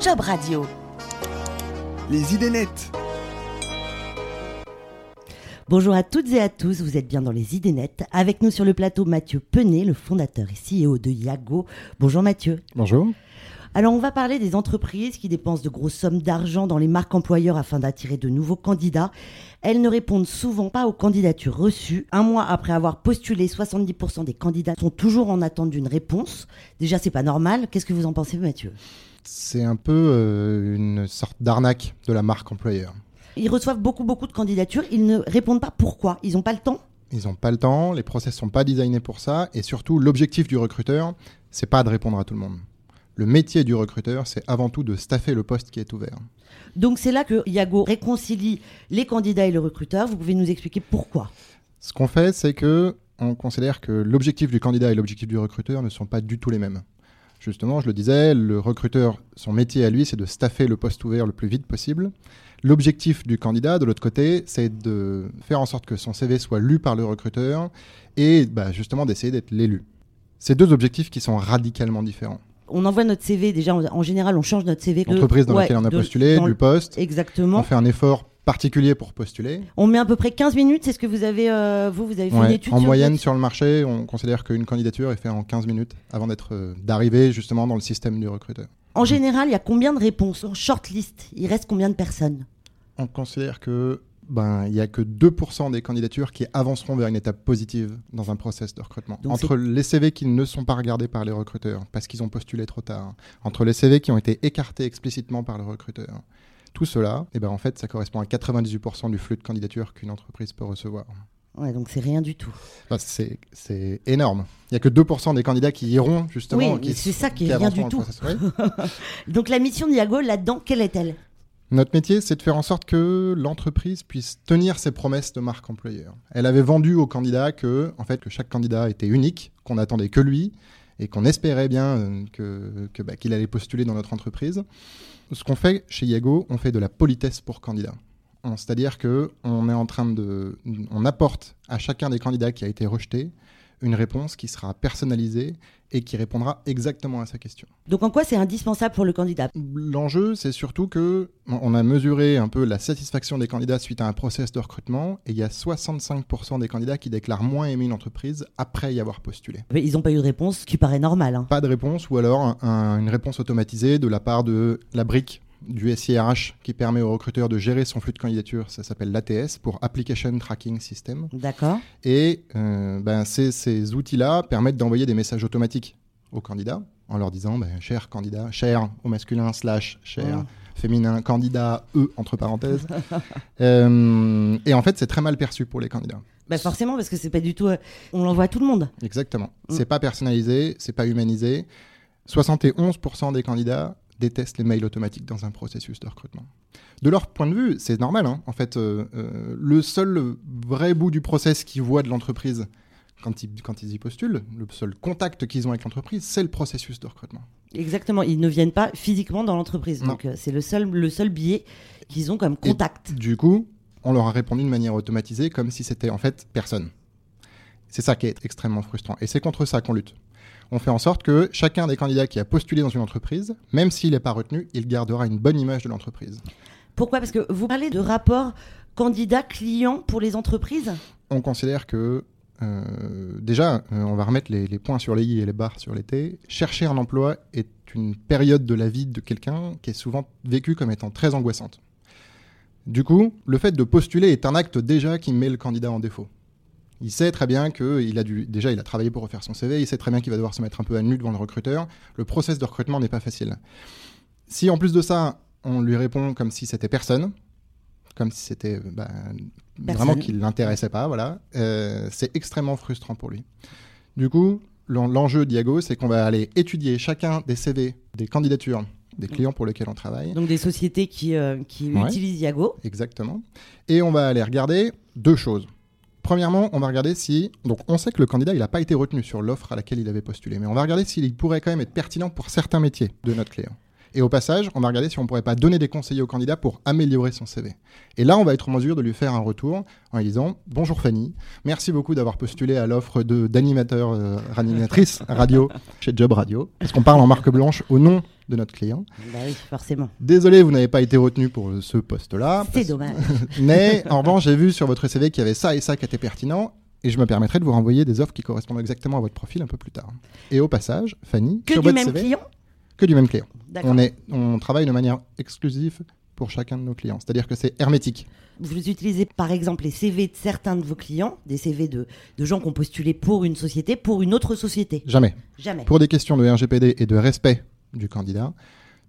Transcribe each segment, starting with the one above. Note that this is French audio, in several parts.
Job Radio. Les idées nettes. Bonjour à toutes et à tous, vous êtes bien dans les idées nettes. Avec nous sur le plateau Mathieu Penet, le fondateur et CEO de Yago. Bonjour Mathieu. Bonjour. Alors on va parler des entreprises qui dépensent de grosses sommes d'argent dans les marques employeurs afin d'attirer de nouveaux candidats. Elles ne répondent souvent pas aux candidatures reçues. Un mois après avoir postulé, 70% des candidats sont toujours en attente d'une réponse. Déjà c'est pas normal. Qu'est-ce que vous en pensez Mathieu? C'est un peu euh, une sorte d'arnaque de la marque employeur. Ils reçoivent beaucoup beaucoup de candidatures, ils ne répondent pas pourquoi Ils n'ont pas le temps? Ils n'ont pas le temps, les process sont pas designés pour ça, et surtout l'objectif du recruteur, c'est pas de répondre à tout le monde. Le métier du recruteur, c'est avant tout de staffer le poste qui est ouvert. Donc c'est là que Yago réconcilie les candidats et le recruteur. Vous pouvez nous expliquer pourquoi? Ce qu'on fait, c'est que on considère que l'objectif du candidat et l'objectif du recruteur ne sont pas du tout les mêmes. Justement, je le disais, le recruteur, son métier à lui, c'est de staffer le poste ouvert le plus vite possible. L'objectif du candidat, de l'autre côté, c'est de faire en sorte que son CV soit lu par le recruteur et bah, justement d'essayer d'être l'élu. C'est deux objectifs qui sont radicalement différents on envoie notre CV, déjà en, général on change notre CV. L'entreprise dans laquelle on a postulé, du poste. Exactement. On fait un effort particulier pour postuler. On met à peu près 15 minutes, c'est ce que vous avez, euh, vous, vous avez fait une étude En moyenne sur le marché, on considère qu'une candidature est faite en 15 minutes avant d'être euh, d'arriver justement dans le système du recruteur. En général, il y a combien de réponses? En shortlist Il reste combien de personnes? On considère que ben, il n'y a que 2% des candidatures qui avanceront vers une étape positive dans un process de recrutement. entre les CV qui ne sont pas regardés par les recruteurs parce qu'ils ont postulé trop tard, entre les CV qui ont été écartés explicitement par le recruteur, tout cela, et eh ben, en fait, ça correspond à 98% du flux de candidatures qu'une entreprise peut recevoir. Ouais, donc c'est rien du tout. c'est énorme. Il n'y a que 2% des candidats qui iront justement. Oui, c'est ça qui est rien du tout. donc la mission d'Iago là-dedans, quelle est-elle? Notre métier, c'est de faire en sorte que l'entreprise puisse tenir ses promesses de marque employeur. Elle avait vendu aux candidats que, en fait, que chaque candidat était unique, qu'on attendait que lui et qu'on espérait bien euh, que, bah, qu'il allait postuler dans notre entreprise. Ce qu'on fait chez Yago, on fait de la politesse pour candidats. C'est-à-dire que on est en train de, on apporte à chacun des candidats qui a été rejeté une réponse qui sera personnalisée et qui répondra exactement à sa question. Donc en quoi c'est indispensable pour le candidat? L'enjeu, c'est surtout que on a mesuré un peu la satisfaction des candidats suite à un process de recrutement et il y a 65% des candidats qui déclarent moins aimer une entreprise après y avoir postulé. Mais ils n'ont pas eu de réponse, ce qui paraît normal. Hein. Pas de réponse ou alors une réponse automatisée de la part de la brique du SIRH qui permet au recruteur de gérer son flux de candidature. Ça s'appelle l'ATS pour Application Tracking System. D'accord. Et euh, ben, ces, outils-là permettent d'envoyer des messages automatiques aux candidats en leur disant ben, cher candidat, cher au masculin, slash, cher. Féminin, candidat, E entre parenthèses. Euh, et en fait, c'est très mal perçu pour les candidats. Bah forcément, parce que c'est pas du tout. Euh, on l'envoie à tout le monde. Exactement. Mm. C'est pas personnalisé, c'est pas humanisé. 71% des candidats détestent les mails automatiques dans un processus de recrutement. De leur point de vue, c'est normal. Hein. En fait, euh, euh, le seul vrai bout du process qu'ils voient de l'entreprise quand ils, quand ils y postulent, le seul contact qu'ils ont avec l'entreprise, c'est le processus de recrutement. Exactement, ils ne viennent pas physiquement dans l'entreprise. Donc euh, c'est le seul, le seul biais qu'ils ont comme contact. du coup, on leur a répondu de manière automatisée comme si c'était en fait personne. C'est ça qui est extrêmement frustrant. Et c'est contre ça qu'on lutte on fait en sorte que chacun des candidats qui a postulé dans une entreprise, même s'il n'est pas retenu, il gardera une bonne image de l'entreprise. Pourquoi? Parce que vous parlez de rapport candidat-client pour les entreprises? On considère que euh, déjà, euh, on va remettre les, points sur les i et les barres sur les t. Chercher un emploi est une période de la vie de quelqu'un qui est souvent vécue comme étant très angoissante. Du coup, le fait de postuler est un acte déjà qui met le candidat en défaut. Il sait très bien qu'il a dû, déjà, il a travaillé pour refaire son CV, il sait très bien qu'il va devoir se mettre un peu à nu devant le recruteur. Le process de recrutement n'est pas facile. Si en plus de ça, on lui répond comme si c'était personne, comme si c'était bah, vraiment qu'il ne l'intéressait pas, voilà, euh, c'est extrêmement frustrant pour lui. Du coup, l'enjeu d'Iago, c'est qu'on va aller étudier chacun des CV, des candidatures des clients pour lesquels on travaille. Donc des sociétés qui, euh, utilisent Iago. Exactement. Et on va aller regarder deux choses. Premièrement, on va regarder si. Donc, on sait que le candidat, il n'a pas été retenu sur l'offre à laquelle il avait postulé, mais on va regarder s'il pourrait quand même être pertinent pour certains métiers de notre client. Et au passage, on va regarder si on pourrait pas donner des conseils au candidat pour améliorer son CV. Et là, on va être en mesure de lui faire un retour en lui disant Bonjour Fanny, merci beaucoup d'avoir postulé à l'offre d'animateur, euh, animatrice radio chez Job Radio. Parce qu'on parle en marque blanche au nom de notre client. Bah oui, forcément. Désolé, vous n'avez pas été retenu pour ce poste-là. C'est parce- dommage. Mais en revanche, j'ai vu sur votre CV qu'il y avait ça et ça qui était pertinent. Et je me permettrai de vous renvoyer des offres qui correspondent exactement à votre profil un peu plus tard. Et au passage, Fanny, Que sur du votre même CV, client que du même client. On, est, on travaille de manière exclusive pour chacun de nos clients. C'est-à-dire que c'est hermétique. Vous utilisez par exemple les CV de certains de vos clients, des CV de, de gens qui ont postulé pour une société, pour une autre société. Jamais. Jamais. Pour des questions de RGPD et de respect du candidat,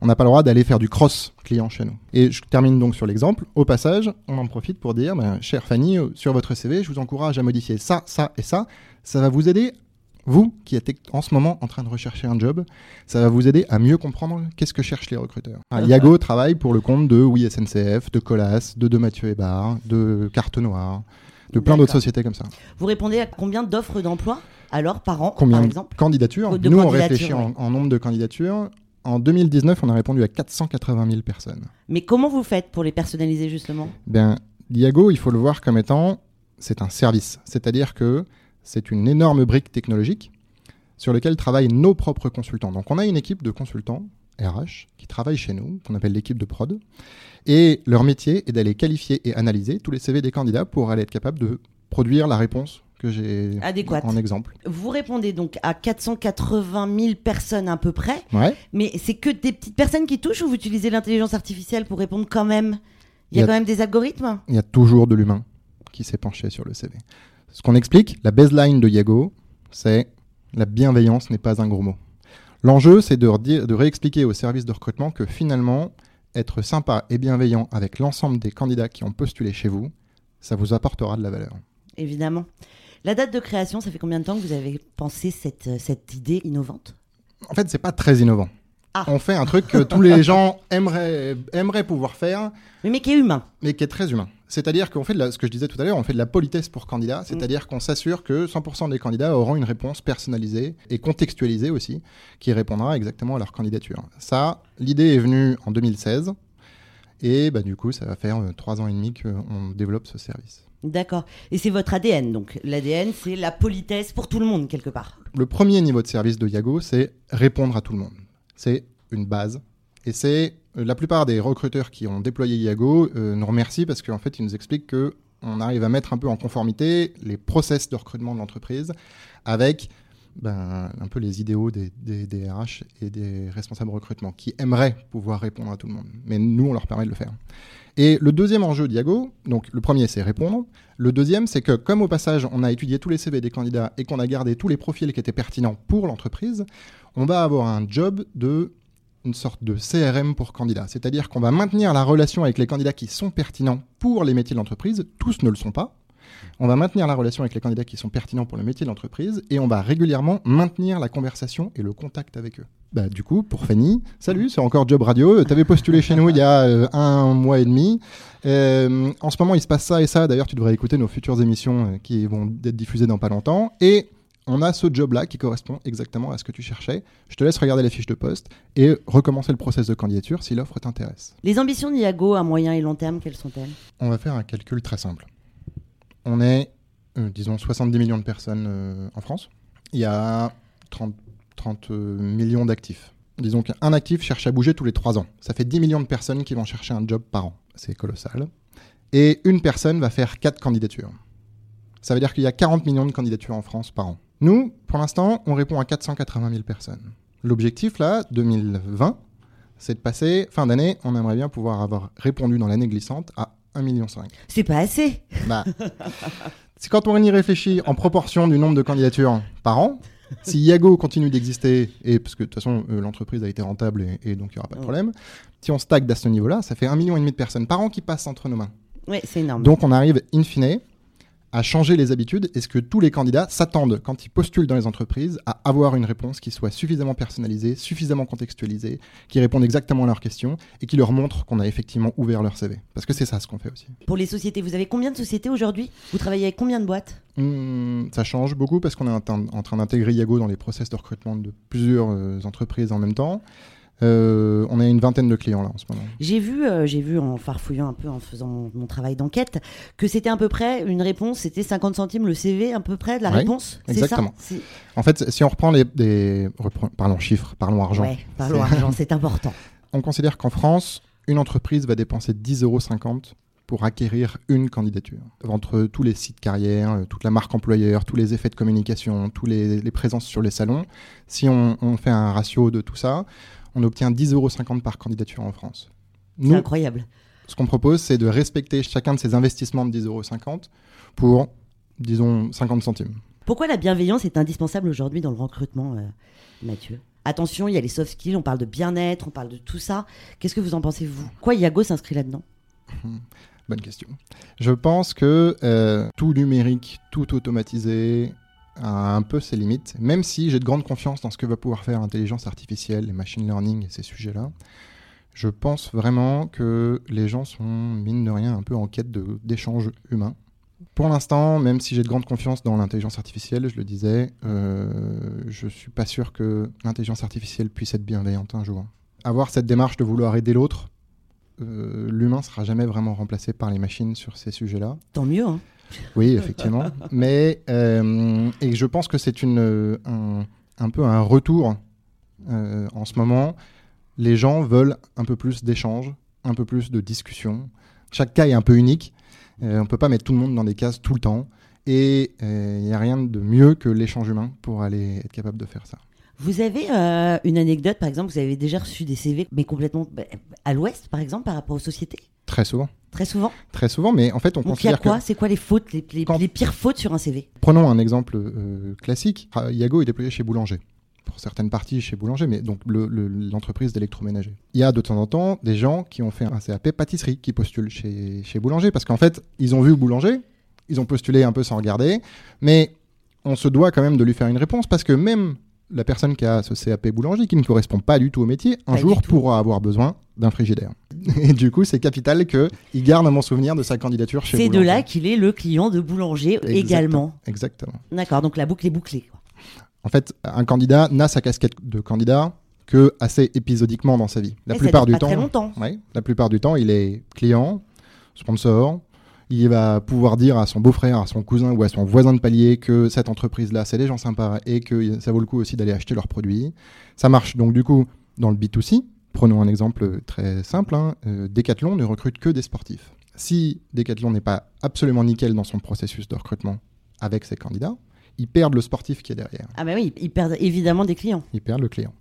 on n'a pas le droit d'aller faire du cross client chez nous. Et je termine donc sur l'exemple. Au passage, on en profite pour dire, ben, chère Fanny, euh, sur votre CV, je vous encourage à modifier ça, ça et ça. Ça va vous aider, vous qui êtes en ce moment en train de rechercher un job, ça va vous aider à mieux comprendre qu'est-ce que cherchent les recruteurs. Ah, Yago travaille pour le compte de Oui SNCF, de Colas, de De Mathieu Hébard, de Carte Noire, de plein d'autres sociétés comme ça. Vous répondez à combien d'offres d'emploi alors par an, Combien par de exemple candidatures Oh, de Nous, on candidatures, réfléchit en, ouais. en nombre de candidatures. En 2019, on a répondu à 480 000 personnes. Mais comment vous faites pour les personnaliser justement? Ben, Diago, il faut le voir comme étant, c'est un service. C'est-à-dire que c'est une énorme brique technologique sur laquelle travaillent nos propres consultants. Donc, on a une équipe de consultants RH qui travaillent chez nous, qu'on appelle l'équipe de prod. Et leur métier est d'aller qualifier et analyser tous les CV des candidats pour aller être capable de produire la réponse que j'ai Adéquate. en exemple. Vous répondez donc à 480 000 personnes à peu près, Ouais. mais c'est que des petites personnes qui touchent ou vous utilisez l'intelligence artificielle pour répondre quand même? Il y Il y a a- quand même des algorithmes? Il y a toujours de l'humain qui s'est penché sur le CV. Ce qu'on explique, la baseline de Yago, c'est la bienveillance n'est pas un gros mot. L'enjeu, c'est de, de réexpliquer au service de recrutement que finalement, être sympa et bienveillant avec l'ensemble des candidats qui ont postulé chez vous, ça vous apportera de la valeur. Évidemment. La date de création, ça fait combien de temps que vous avez pensé cette, cette idée innovante? En fait, c'est pas très innovant. Ah. On fait un truc que tous les gens aimeraient, aimeraient pouvoir faire, Mais, mais qui est humain. mais qui est très humain. C'est-à-dire qu'on fait de la, ce que je disais tout à l'heure, on fait de la politesse pour candidats, c'est-à-dire qu'on s'assure que 100% des candidats auront une réponse personnalisée et contextualisée aussi, qui répondra exactement à leur candidature. Ça, l'idée est venue en 2016, et bah, du coup, ça va faire euh, trois ans et demi qu'on développe ce service. D'accord. Et c'est votre ADN, donc l'ADN, c'est la politesse pour tout le monde, quelque part. Le premier niveau de service de Yago, c'est répondre à tout le monde. C'est une base. Et c'est euh, la plupart des recruteurs qui ont déployé Yago euh, nous remercient parce qu'en fait, ils nous expliquent que on arrive à mettre un peu en conformité les process de recrutement de l'entreprise avec ben, un peu les idéaux des, des, RH et des responsables recrutement qui aimeraient pouvoir répondre à tout le monde. Mais nous, on leur permet de le faire. Et le deuxième enjeu d'Iago, donc le premier c'est répondre. Le deuxième c'est que comme au passage on a étudié tous les CV des candidats et qu'on a gardé tous les profils qui étaient pertinents pour l'entreprise, on va avoir un job de une sorte de CRM pour candidats. C'est-à-dire qu'on va maintenir la relation avec les candidats qui sont pertinents pour les métiers de l'entreprise. Tous ne le sont pas. On va maintenir la relation avec les candidats qui sont pertinents pour le métier de l'entreprise et on va régulièrement maintenir la conversation et le contact avec eux. Bah, du coup, pour Fanny, salut, c'est encore Job Radio. Tu avais postulé chez nous il y a euh, un mois et demi. Euh, en ce moment, il se passe ça et ça. D'ailleurs, tu devrais écouter nos futures émissions euh, qui vont être diffusées dans pas longtemps. Et on a ce job-là qui correspond exactement à ce que tu cherchais. Je te laisse regarder la fiche de poste et recommencer le process de candidature si l'offre t'intéresse. Les ambitions d'Iago à moyen et long terme, quelles sont-elles? On va faire un calcul très simple. On est, euh, disons, 70 millions de personnes euh, en France. Il y a 30, 30 euh, millions d'actifs. Disons qu'un actif cherche à bouger tous les 3 ans. Ça fait 10 millions de personnes qui vont chercher un job par an. C'est colossal. Et une personne va faire 4 candidatures. Ça veut dire qu'il y a 40 millions de candidatures en France par an. Nous, pour l'instant, on répond à 480 000 personnes. L'objectif, là, 2020, c'est de passer, fin d'année, on aimerait bien pouvoir avoir répondu dans l'année glissante à 1,5 million. C'est pas assez. Bah, c'est quand on y réfléchit en proportion du nombre de candidatures par an. Si Yago continue d'exister, et parce que de toute façon euh, l'entreprise a été rentable et, et donc il n'y aura pas de problème, si on stagne à ce niveau-là, ça fait un million et demi de personnes par an qui passent entre nos mains. Oui, c'est énorme. Donc on arrive in fine à changer les habitudes. Est-ce que tous les candidats s'attendent, quand ils postulent dans les entreprises, à avoir une réponse qui soit suffisamment personnalisée, suffisamment contextualisée, qui réponde exactement à leurs questions et qui leur montre qu'on a effectivement ouvert leur CV Parce que c'est ça ce qu'on fait aussi. Pour les sociétés, vous avez combien de sociétés aujourd'hui? Vous travaillez avec combien de boîtes? Hmm, ça change beaucoup parce qu'on est en train, d'intégrer Yago dans les process de recrutement de plusieurs euh, entreprises en même temps. Euh, on a une vingtaine de clients là en ce moment. J'ai vu, euh, j'ai vu en farfouillant un peu, en faisant mon, mon travail d'enquête, que c'était à peu près une réponse, c'était 50 centimes le CV, à peu près de la réponse. exactement. ça En fait, si on reprend les, repren- parlons chiffres, parlons argent, Ouais, parlons argent, c'est important. on considère qu'en France, une entreprise va dépenser 10,50 euros pour acquérir une candidature. Entre tous les sites carrières, euh, toute la marque employeur, tous les effets de communication, tous les, les présences sur les salons, si on, on fait un ratio de tout ça, on obtient 10,50 euros par candidature en France. C'est incroyable. ce qu'on propose, c'est de respecter chacun de ces investissements de 10,50 euros pour, disons, 50 centimes. Pourquoi la bienveillance est indispensable aujourd'hui dans le recrutement, euh, Mathieu? Attention, il y a les soft skills, on parle de bien-être, on parle de tout ça. Qu'est-ce que vous en pensez, vous? Quoi, Yago s'inscrit là-dedans? Bonne question. Je pense que euh, tout numérique, tout automatisé a un peu ses limites, même si j'ai de grandes confiance dans ce que va pouvoir faire l'intelligence artificielle, les machine learning et ces sujets-là. Je pense vraiment que les gens sont, mine de rien, un peu en quête d'échanges humains. Pour l'instant, même si j'ai de grandes confiance dans l'intelligence artificielle, je le disais, euh, je suis pas sûr que l'intelligence artificielle puisse être bienveillante un jour. Avoir cette démarche de vouloir aider l'autre, euh, l'humain sera jamais vraiment remplacé par les machines sur ces sujets-là. Tant mieux, hein Oui, effectivement. Mais euh, et je pense que c'est un, peu un retour euh, en ce moment. Les gens veulent un peu plus d'échanges, un peu plus de discussion. Chaque cas est un peu unique. Euh, on peut pas mettre tout le monde dans des cases tout le temps. Et il n'y a rien de mieux que l'échange humain pour aller être capable de faire ça. Vous avez euh, une anecdote, par exemple, vous avez déjà reçu des CV, mais complètement bah, à l'ouest, par exemple, par rapport aux sociétés? Très souvent. Très souvent? Très souvent, mais en fait, on Donc il y a considère quoi? C'est quoi les fautes, les, les- Quand- les pires fautes sur un CV Prenons un exemple euh, classique. Ah, Yago est déployé chez Boulanger. Pour certaines parties chez Boulanger, mais donc le- le- l'entreprise d'électroménager. Il y a de temps en temps des gens qui ont fait un CAP pâtisserie qui postulent chez, chez Boulanger parce qu'en fait, ils ont vu Boulanger, ils ont postulé un peu sans regarder, mais on se doit quand même de lui faire une réponse parce que même la personne qui a ce CAP boulanger qui ne correspond pas du tout au métier, un Pas jour pourra avoir besoin d'un frigidaire. Et du coup, c'est capital qu'il garde mon souvenir de sa candidature chez C'est de là qu'il est le client de boulanger Exactement. également. Exactement. D'accord, donc la boucle est bouclée. En fait, un candidat n'a sa casquette de candidat que assez épisodiquement dans sa vie. La Et ça plupart dure du pas temps, très longtemps. Ouais, la plupart du temps, il est client, sponsor. Il va pouvoir dire à son beau-frère, à son cousin ou à son voisin de palier que cette entreprise-là, c'est des gens sympas et que ça vaut le coup aussi d'aller acheter leurs produits. Ça marche donc du coup dans le B2C. Prenons un exemple très simple. hein. Euh, Decathlon ne recrute que des sportifs. Si Decathlon n'est pas absolument nickel dans son processus de recrutement avec ses candidats, ils perdent le sportif qui est derrière Ah bah oui, ils perdent évidemment des clients. il perd le client.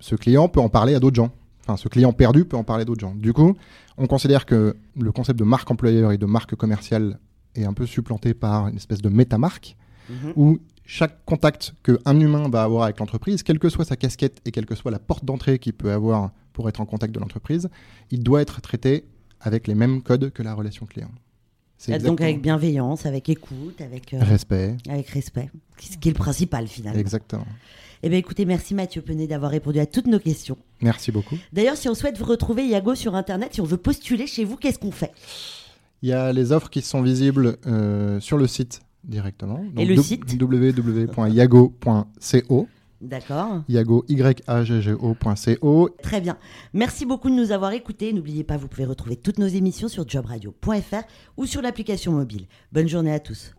Ce client peut en parler à d'autres gens. Enfin, ce client perdu peut en parler d'autres gens. Du coup, on considère que le concept de marque employeur et de marque commerciale est un peu supplanté par une espèce de métamarque Mhm. où chaque contact qu'un humain va avoir avec l'entreprise, quelle que soit sa casquette et quelle que soit la porte d'entrée qu'il peut avoir pour être en contact de l'entreprise, il doit être traité avec les mêmes codes que la relation client. C'est Donc avec bienveillance, avec écoute, avec, euh, respect. avec respect, ce qui est le principal finalement. Exactement. Eh bien écoutez, merci Mathieu Penet d'avoir répondu à toutes nos questions. Merci beaucoup. D'ailleurs, si on souhaite vous retrouver Yago sur Internet, si on veut postuler chez vous, qu'est-ce qu'on fait? Il y a les offres qui sont visibles euh, sur le site directement. Et le site? www.yago.co D'accord Yago, Y-A-G-G-O.co. Très bien. Merci beaucoup de nous avoir écoutés. N'oubliez pas, vous pouvez retrouver toutes nos émissions sur jobradio.fr ou sur l'application mobile. Bonne journée à tous.